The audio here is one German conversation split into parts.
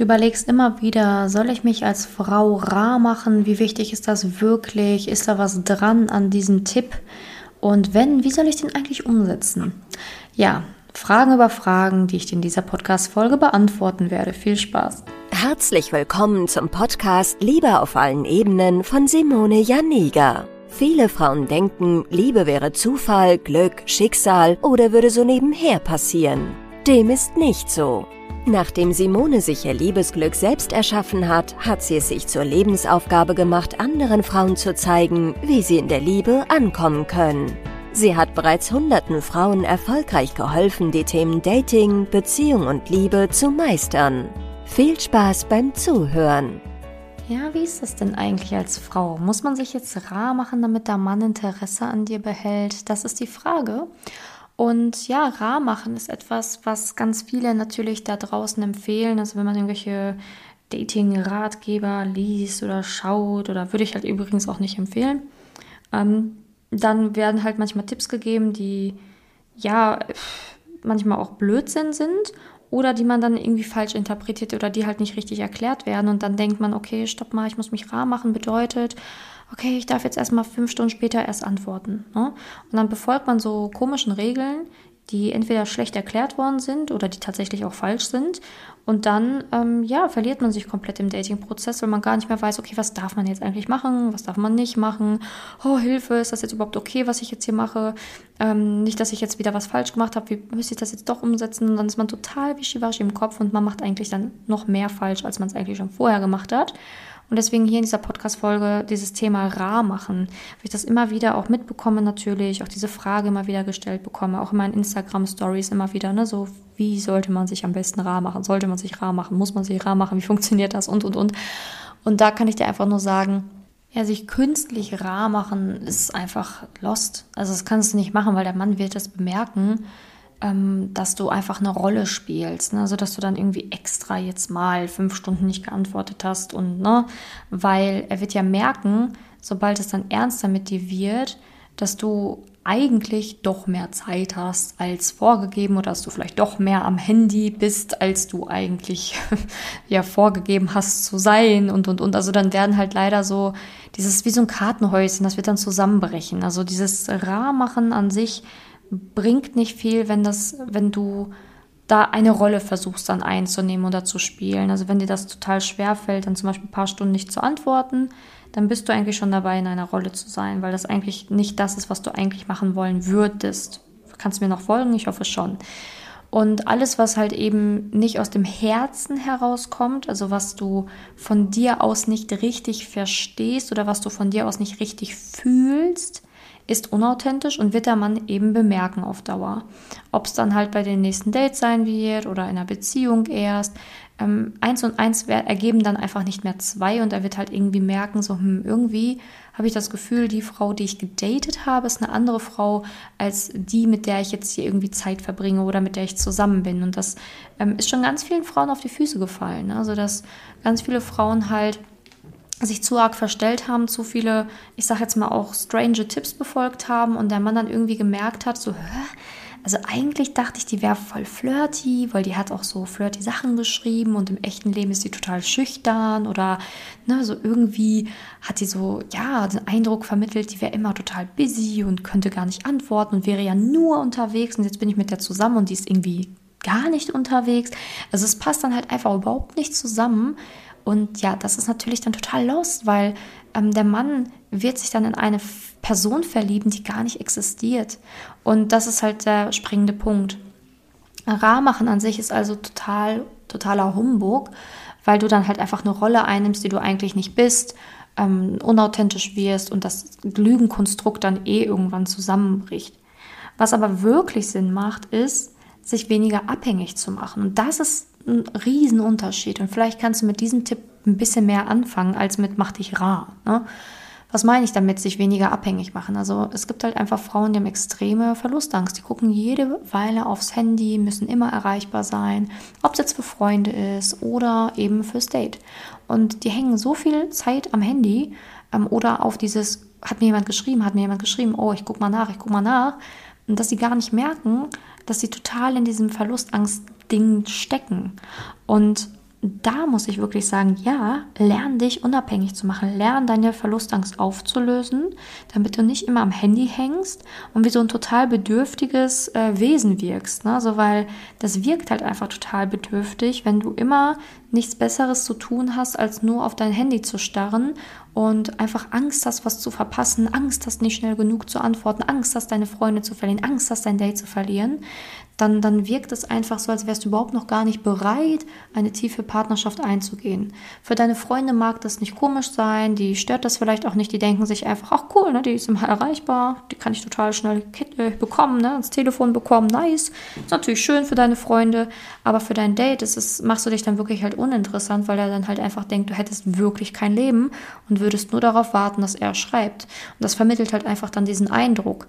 Du überlegst immer wieder, soll ich mich als Frau rar machen? Wie wichtig ist das wirklich? Ist da was dran an diesem Tipp? Und wenn, wie soll ich den eigentlich umsetzen? Ja, Fragen über Fragen, die ich dir in dieser Podcast-Folge beantworten werde. Viel Spaß! Herzlich willkommen zum Podcast Liebe auf allen Ebenen von Simone Janiga. Viele Frauen denken, Liebe wäre Zufall, Glück, Schicksal oder würde so nebenher passieren. Dem ist nicht so. Nachdem Simone sich ihr Liebesglück selbst erschaffen hat, hat sie es sich zur Lebensaufgabe gemacht, anderen Frauen zu zeigen, wie sie in der Liebe ankommen können. Sie hat bereits hunderten Frauen erfolgreich geholfen, die Themen Dating, Beziehung und Liebe zu meistern. Viel Spaß beim Zuhören. Ja, wie ist das denn eigentlich als Frau? Muss man sich jetzt rar machen, damit der Mann Interesse an dir behält? Das ist die Frage. Und ja, rar machen ist etwas, was ganz viele natürlich da draußen empfehlen. Also wenn man irgendwelche Dating-Ratgeber liest oder schaut, oder würde ich halt übrigens auch nicht empfehlen, ähm, dann werden halt manchmal Tipps gegeben, die ja manchmal auch Blödsinn sind oder die man dann irgendwie falsch interpretiert oder die halt nicht richtig erklärt werden und dann denkt man, okay, stopp mal, ich muss mich rar machen, bedeutet, okay, ich darf jetzt erstmal fünf Stunden später erst antworten. Ne? Und dann befolgt man so komischen Regeln, die entweder schlecht erklärt worden sind oder die tatsächlich auch falsch sind. Und dann, ähm, ja, verliert man sich komplett im Dating-Prozess, weil man gar nicht mehr weiß, okay, was darf man jetzt eigentlich machen, was darf man nicht machen. Oh, Hilfe, ist das jetzt überhaupt okay, was ich jetzt hier mache? Ähm, nicht, dass ich jetzt wieder was falsch gemacht habe, wie müsste ich das jetzt doch umsetzen? Und dann ist man total wischiwaschi im Kopf und man macht eigentlich dann noch mehr falsch, als man es eigentlich schon vorher gemacht hat. Und deswegen hier in dieser Podcast-Folge dieses Thema rar machen, weil ich das immer wieder auch mitbekomme natürlich, auch diese Frage immer wieder gestellt bekomme, auch in meinen Instagram-Stories immer wieder, ne, so wie sollte man sich am besten rar machen? Sollte man sich rar machen? Muss man sich rar machen? Wie funktioniert das? Und, und, und. Und da kann ich dir einfach nur sagen, ja, sich künstlich rar machen ist einfach lost. Also das kannst du nicht machen, weil der Mann wird das bemerken dass du einfach eine Rolle spielst. Ne? Also, dass du dann irgendwie extra jetzt mal fünf Stunden nicht geantwortet hast und, ne, weil er wird ja merken, sobald es dann ernster mit dir wird, dass du eigentlich doch mehr Zeit hast als vorgegeben oder dass du vielleicht doch mehr am Handy bist, als du eigentlich ja vorgegeben hast zu sein und und und. Also dann werden halt leider so dieses wie so ein Kartenhäuschen, das wird dann zusammenbrechen. Also dieses Rahmachen an sich bringt nicht viel, wenn das, wenn du da eine Rolle versuchst dann einzunehmen oder zu spielen. Also wenn dir das total schwer fällt, dann zum Beispiel ein paar Stunden nicht zu antworten, dann bist du eigentlich schon dabei, in einer Rolle zu sein, weil das eigentlich nicht das ist, was du eigentlich machen wollen würdest. Kannst du mir noch folgen? Ich hoffe schon. Und alles, was halt eben nicht aus dem Herzen herauskommt, also was du von dir aus nicht richtig verstehst oder was du von dir aus nicht richtig fühlst, ist unauthentisch und wird der Mann eben bemerken auf Dauer. Ob es dann halt bei den nächsten Dates sein wird oder in einer Beziehung erst. Ähm, eins und eins ergeben dann einfach nicht mehr zwei und er wird halt irgendwie merken, so hm, irgendwie habe ich das Gefühl, die Frau, die ich gedatet habe, ist eine andere Frau als die, mit der ich jetzt hier irgendwie Zeit verbringe oder mit der ich zusammen bin. Und das ähm, ist schon ganz vielen Frauen auf die Füße gefallen. Ne? Also dass ganz viele Frauen halt sich zu arg verstellt haben, zu viele, ich sag jetzt mal auch strange Tipps befolgt haben und der Mann dann irgendwie gemerkt hat, so, hä? Also eigentlich dachte ich, die wäre voll flirty, weil die hat auch so flirty Sachen geschrieben und im echten Leben ist sie total schüchtern oder ne, so irgendwie hat sie so, ja, den Eindruck vermittelt, die wäre immer total busy und könnte gar nicht antworten und wäre ja nur unterwegs und jetzt bin ich mit der zusammen und die ist irgendwie gar nicht unterwegs. Also es passt dann halt einfach überhaupt nicht zusammen und ja, das ist natürlich dann total lost, weil ähm, der Mann wird sich dann in eine Person verlieben, die gar nicht existiert. Und das ist halt der springende Punkt. Rahmachen an sich ist also total, totaler Humbug, weil du dann halt einfach eine Rolle einnimmst, die du eigentlich nicht bist, ähm, unauthentisch wirst und das Lügenkonstrukt dann eh irgendwann zusammenbricht. Was aber wirklich Sinn macht, ist, sich weniger abhängig zu machen. Und das ist ein Riesenunterschied. Und vielleicht kannst du mit diesem Tipp ein bisschen mehr anfangen, als mit mach dich rar. Ne? Was meine ich damit, sich weniger abhängig machen? Also es gibt halt einfach Frauen, die haben extreme Verlustangst. Die gucken jede Weile aufs Handy, müssen immer erreichbar sein, ob es jetzt für Freunde ist oder eben fürs Date. Und die hängen so viel Zeit am Handy ähm, oder auf dieses, hat mir jemand geschrieben, hat mir jemand geschrieben, oh, ich guck mal nach, ich guck mal nach. Dass sie gar nicht merken, dass sie total in diesem Verlustangst Dingen stecken. Und da muss ich wirklich sagen, ja, lern dich unabhängig zu machen, lern deine Verlustangst aufzulösen, damit du nicht immer am Handy hängst und wie so ein total bedürftiges äh, Wesen wirkst. Ne? Also, weil das wirkt halt einfach total bedürftig, wenn du immer nichts Besseres zu tun hast, als nur auf dein Handy zu starren und einfach Angst hast, was zu verpassen, Angst hast, nicht schnell genug zu antworten, Angst hast, deine Freunde zu verlieren, Angst hast, dein Date zu verlieren, dann, dann wirkt es einfach so, als wärst du überhaupt noch gar nicht bereit, eine tiefe Partnerschaft einzugehen. Für deine Freunde mag das nicht komisch sein, die stört das vielleicht auch nicht, die denken sich einfach, ach cool, ne, die ist immer erreichbar, die kann ich total schnell äh, bekommen, ne, ans Telefon bekommen, nice. Ist natürlich schön für deine Freunde, aber für dein Date ist es, machst du dich dann wirklich halt uninteressant, weil er dann halt einfach denkt, du hättest wirklich kein Leben und würdest nur darauf warten, dass er schreibt. Und das vermittelt halt einfach dann diesen Eindruck.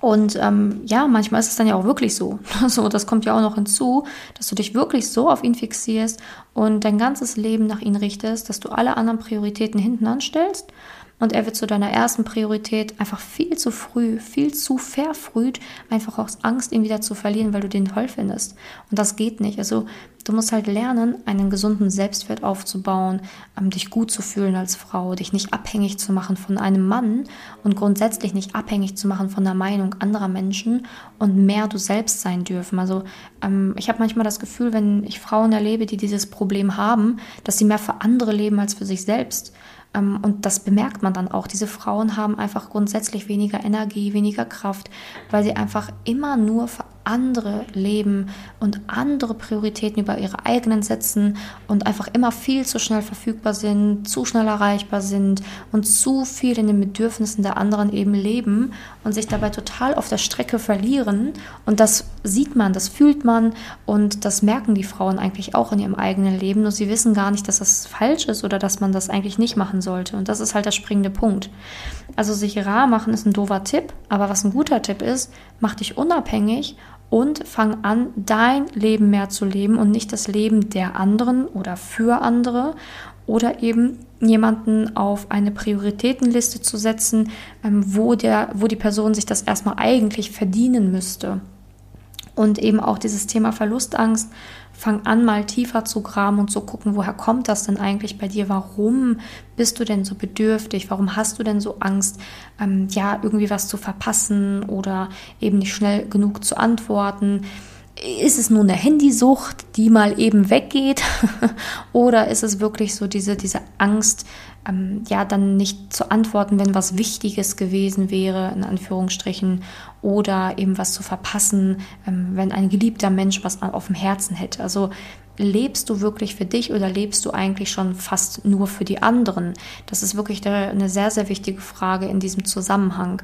Und ähm, ja, manchmal ist es dann ja auch wirklich so. So, das kommt ja auch noch hinzu, dass du dich wirklich so auf ihn fixierst und dein ganzes Leben nach ihm richtest, dass du alle anderen Prioritäten hinten anstellst und er wird zu deiner ersten Priorität einfach viel zu früh, viel zu verfrüht, einfach aus Angst, ihn wieder zu verlieren, weil du den toll findest. Und das geht nicht. Also du musst halt lernen, einen gesunden Selbstwert aufzubauen, ähm, dich gut zu fühlen als Frau, dich nicht abhängig zu machen von einem Mann und grundsätzlich nicht abhängig zu machen von der Meinung anderer Menschen und mehr du selbst sein dürfen. Also ähm, ich habe manchmal das Gefühl, wenn ich Frauen erlebe, die dieses Problem haben, dass sie mehr für andere leben als für sich selbst. Ähm, und das bemerkt man dann auch. Diese Frauen haben einfach grundsätzlich weniger Energie, weniger Kraft, weil sie einfach immer nur andere leben und andere Prioritäten über ihre eigenen setzen und einfach immer viel zu schnell verfügbar sind, zu schnell erreichbar sind und zu viel in den Bedürfnissen der anderen eben leben und sich dabei total auf der Strecke verlieren. Und das sieht man, das fühlt man und das merken die Frauen eigentlich auch in ihrem eigenen Leben. Nur sie wissen gar nicht, dass das falsch ist oder dass man das eigentlich nicht machen sollte. Und das ist halt der springende Punkt. Also sich rar machen ist ein doofer Tipp, aber was ein guter Tipp ist, mach dich unabhängig und fang an, dein Leben mehr zu leben und nicht das Leben der anderen oder für andere oder eben jemanden auf eine Prioritätenliste zu setzen, ähm, wo, der, wo die Person sich das erstmal eigentlich verdienen müsste. Und eben auch dieses Thema Verlustangst fang an, mal tiefer zu graben und zu gucken, woher kommt das denn eigentlich bei dir? Warum bist du denn so bedürftig? Warum hast du denn so Angst, ähm, ja, irgendwie was zu verpassen oder eben nicht schnell genug zu antworten? Ist es nur eine Handysucht, die mal eben weggeht? oder ist es wirklich so diese, diese Angst, ähm, ja, dann nicht zu antworten, wenn was Wichtiges gewesen wäre, in Anführungsstrichen, oder eben was zu verpassen, ähm, wenn ein geliebter Mensch was auf dem Herzen hätte. Also lebst du wirklich für dich oder lebst du eigentlich schon fast nur für die anderen? Das ist wirklich eine sehr, sehr wichtige Frage in diesem Zusammenhang.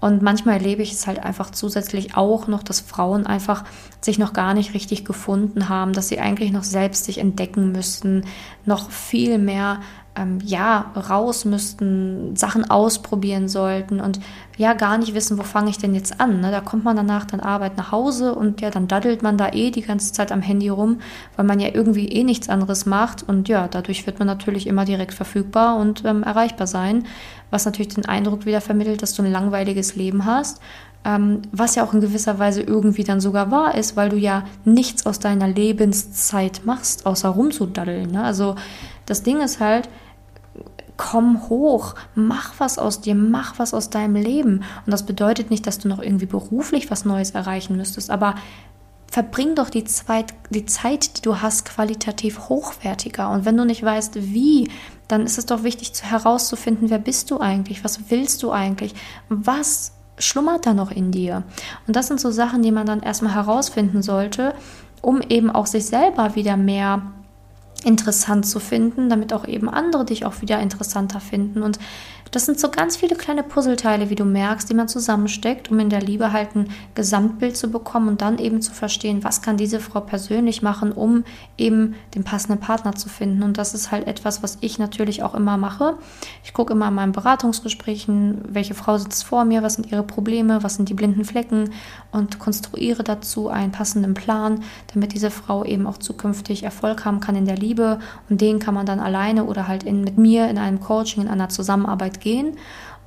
Und manchmal erlebe ich es halt einfach zusätzlich auch noch, dass Frauen einfach sich noch gar nicht richtig gefunden haben, dass sie eigentlich noch selbst sich entdecken müssten, noch viel mehr ähm, ja, raus müssten, Sachen ausprobieren sollten und ja, gar nicht wissen, wo fange ich denn jetzt an. Ne? Da kommt man danach dann Arbeit nach Hause und ja, dann daddelt man da eh die ganze Zeit am Handy rum, weil man ja irgendwie eh nichts anderes macht und ja, dadurch wird man natürlich immer direkt verfügbar und ähm, erreichbar sein, was natürlich den Eindruck wieder vermittelt, dass du ein langweiliges Leben hast. Ähm, was ja auch in gewisser Weise irgendwie dann sogar wahr ist, weil du ja nichts aus deiner Lebenszeit machst, außer rumzudaddeln. Ne? Also das Ding ist halt, komm hoch, mach was aus dir, mach was aus deinem Leben. Und das bedeutet nicht, dass du noch irgendwie beruflich was Neues erreichen müsstest, aber verbring doch die, Zweit, die Zeit, die du hast, qualitativ hochwertiger. Und wenn du nicht weißt, wie, dann ist es doch wichtig herauszufinden, wer bist du eigentlich, was willst du eigentlich, was schlummert da noch in dir. Und das sind so Sachen, die man dann erstmal herausfinden sollte, um eben auch sich selber wieder mehr interessant zu finden, damit auch eben andere dich auch wieder interessanter finden. Und das sind so ganz viele kleine Puzzleteile, wie du merkst, die man zusammensteckt, um in der Liebe halt ein Gesamtbild zu bekommen und dann eben zu verstehen, was kann diese Frau persönlich machen, um eben den passenden Partner zu finden. Und das ist halt etwas, was ich natürlich auch immer mache. Ich gucke immer in meinen Beratungsgesprächen, welche Frau sitzt vor mir, was sind ihre Probleme, was sind die blinden Flecken und konstruiere dazu einen passenden Plan, damit diese Frau eben auch zukünftig Erfolg haben kann in der Liebe. Und den kann man dann alleine oder halt in, mit mir in einem Coaching, in einer Zusammenarbeit gehen.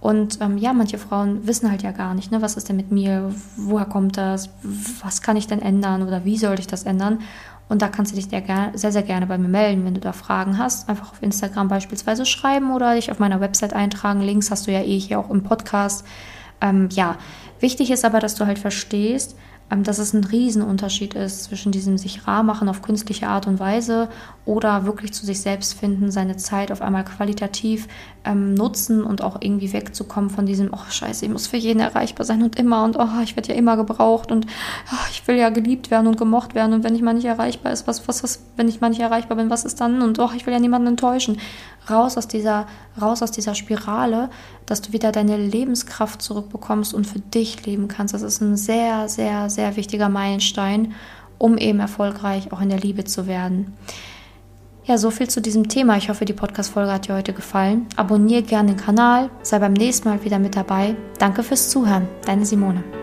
Und ähm, ja, manche Frauen wissen halt ja gar nicht, ne, was ist denn mit mir, woher kommt das, was kann ich denn ändern oder wie soll ich das ändern. Und da kannst du dich sehr, sehr, gerne bei mir melden, wenn du da Fragen hast. Einfach auf Instagram beispielsweise schreiben oder dich auf meiner Website eintragen. Links hast du ja eh hier auch im Podcast. Ähm, ja, wichtig ist aber, dass du halt verstehst, dass es ein Riesenunterschied ist zwischen diesem sich rar machen auf künstliche Art und Weise oder wirklich zu sich selbst finden, seine Zeit auf einmal qualitativ ähm, nutzen und auch irgendwie wegzukommen von diesem, oh scheiße, ich muss für jeden erreichbar sein und immer und oh, ich werde ja immer gebraucht und oh, ich will ja geliebt werden und gemocht werden und wenn ich mal nicht erreichbar ist, was, was, was, wenn ich mal nicht erreichbar bin, was ist dann? Und oh, ich will ja niemanden enttäuschen. Raus aus dieser, raus aus dieser Spirale, dass du wieder deine Lebenskraft zurückbekommst und für dich leben kannst. Das ist ein sehr, sehr, sehr wichtiger Meilenstein, um eben erfolgreich auch in der Liebe zu werden. Ja, so viel zu diesem Thema. Ich hoffe, die Podcast-Folge hat dir heute gefallen. Abonniere gerne den Kanal, sei beim nächsten Mal wieder mit dabei. Danke fürs Zuhören. Deine Simone.